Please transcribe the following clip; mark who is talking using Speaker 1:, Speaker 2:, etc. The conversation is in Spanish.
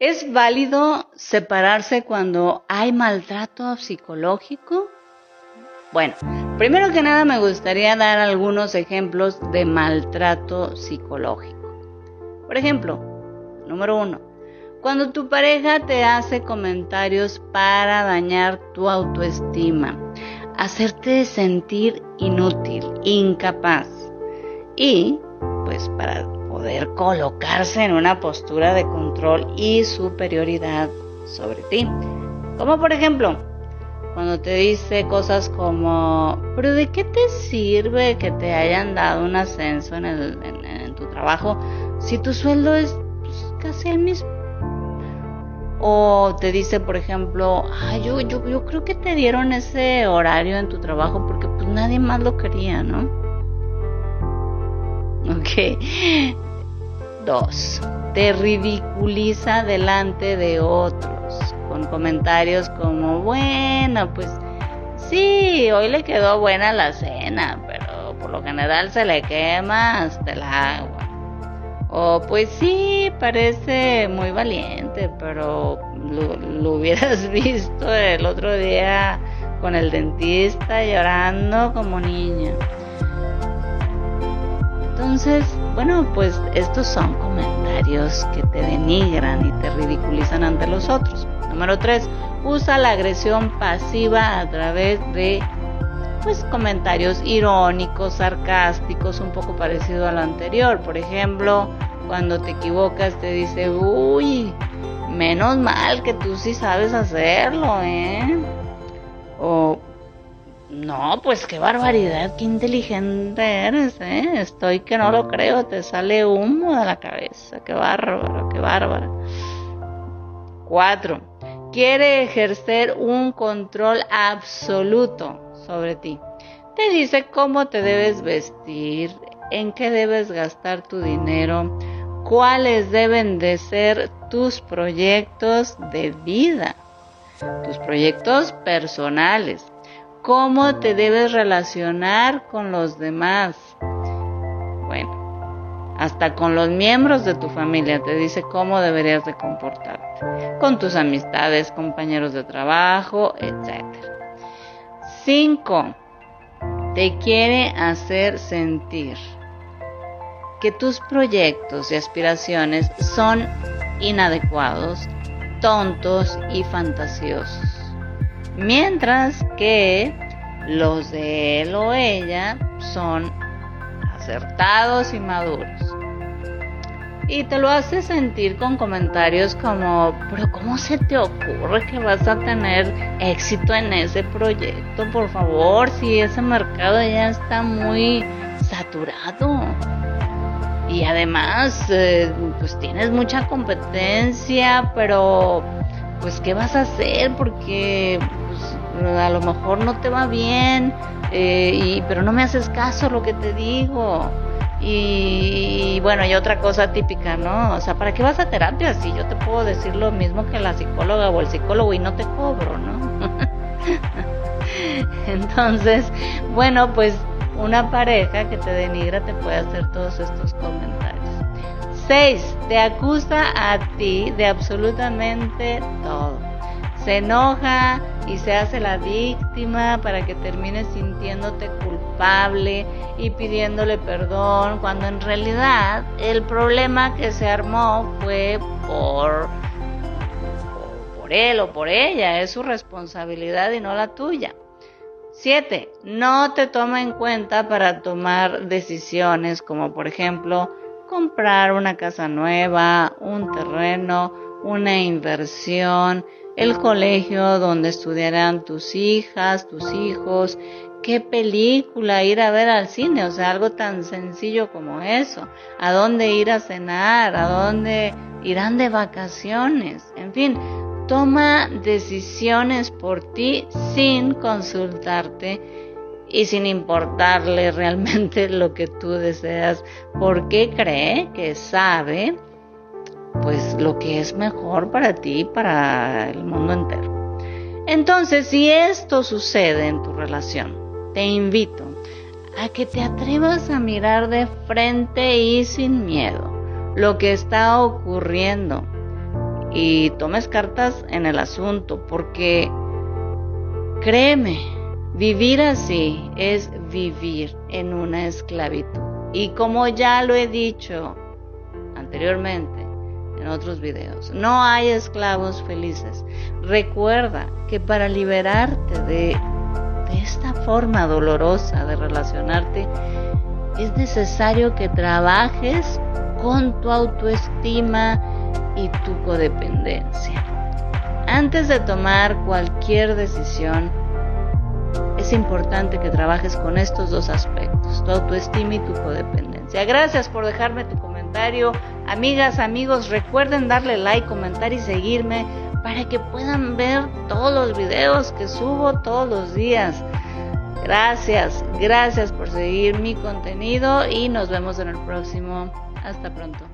Speaker 1: ¿Es válido separarse cuando hay maltrato psicológico? Bueno, primero que nada me gustaría dar algunos ejemplos de maltrato psicológico. Por ejemplo, número uno, cuando tu pareja te hace comentarios para dañar tu autoestima, hacerte sentir inútil, incapaz y pues para poder colocarse en una postura de control y superioridad sobre ti. Como por ejemplo, cuando te dice cosas como, pero ¿de qué te sirve que te hayan dado un ascenso en, tu trabajo si tu sueldo es pues, casi el mismo? O te dice, por ejemplo, yo, yo, yo creo que te dieron ese horario en tu trabajo porque pues nadie más lo quería, ¿no? Ok. Dos. Te ridiculiza delante de otros con comentarios como, bueno, pues sí, hoy le quedó buena la cena, pero por lo general se le quema hasta el agua. O pues sí, parece muy valiente, pero lo, hubieras visto el otro día con el dentista llorando como niña. Entonces, bueno, pues estos son comentarios que te denigran y te ridiculizan ante los otros. Número 3. Usa la agresión pasiva a través de pues comentarios irónicos, sarcásticos, un poco parecido a lo anterior. Por ejemplo, cuando te equivocas te dice, uy, menos mal que tú sí sabes hacerlo, ¿eh? O, no, pues qué barbaridad, qué inteligente eres, ¿eh? Estoy que no lo creo, te sale humo de la cabeza, qué bárbaro, qué bárbaro. Cuatro, quiere ejercer un control absoluto sobre ti. Te dice cómo te debes vestir, en qué debes gastar tu dinero, cuáles deben de ser tus proyectos de vida, tus proyectos personales, cómo te debes relacionar con los demás. Bueno, hasta con los miembros de tu familia te dice cómo deberías de comportarte, con tus amistades, compañeros de trabajo, etc. 5. Te quiere hacer sentir que tus proyectos y aspiraciones son inadecuados, tontos y fantasiosos. Mientras que los de él o ella son acertados y maduros. Y te lo hace sentir con comentarios como, pero ¿cómo se te ocurre que vas a tener éxito en ese proyecto? Por favor, si ese mercado ya está muy saturado y además eh, pues tienes mucha competencia, pero pues qué vas a hacer porque a lo mejor no te va bien, eh, y, pero no me haces caso lo que te digo. Y, bueno, y otra cosa típica, ¿no? O sea, ¿para qué vas a terapia si yo te puedo decir lo mismo que la psicóloga o el psicólogo y no te cobro, ¿no? Entonces, bueno, pues una pareja que te denigra te puede hacer todos estos comentarios. 6. Te acusa a ti de absolutamente todo. Se enoja y se hace la víctima para que termines sintiéndote culpable y pidiéndole perdón, cuando en realidad el problema que se armó fue por, por, él o por ella, es su responsabilidad y no la tuya. 7. No te toma en cuenta para tomar decisiones como por ejemplo comprar una casa nueva, un terreno, una inversión, el colegio donde estudiarán tus hijas, tus hijos, qué película ir a ver al cine, o sea, algo tan sencillo como eso, a dónde ir a cenar, a dónde irán de vacaciones, en fin, toma decisiones por ti sin consultarte y sin importarle realmente lo que tú deseas, porque cree que sabe pues lo que es mejor para ti y para el mundo entero. Entonces, si esto sucede en tu relación, te invito a que te atrevas a mirar de frente y sin miedo lo que está ocurriendo y tomes cartas en el asunto, porque créeme, vivir así es vivir en una esclavitud. Y como ya lo he dicho anteriormente en otros videos, no hay esclavos felices. Recuerda que para liberarte de, de esta forma dolorosa de relacionarte, es necesario que trabajes con tu autoestima y tu codependencia. Antes de tomar cualquier decisión, es importante que trabajes con estos dos aspectos, tu autoestima y tu codependencia. Gracias por dejarme tu Amigas, amigos, recuerden darle like, comentar y seguirme para que puedan ver todos los videos que subo todos los días. Gracias, gracias por seguir mi contenido y nos vemos en el próximo. Hasta pronto.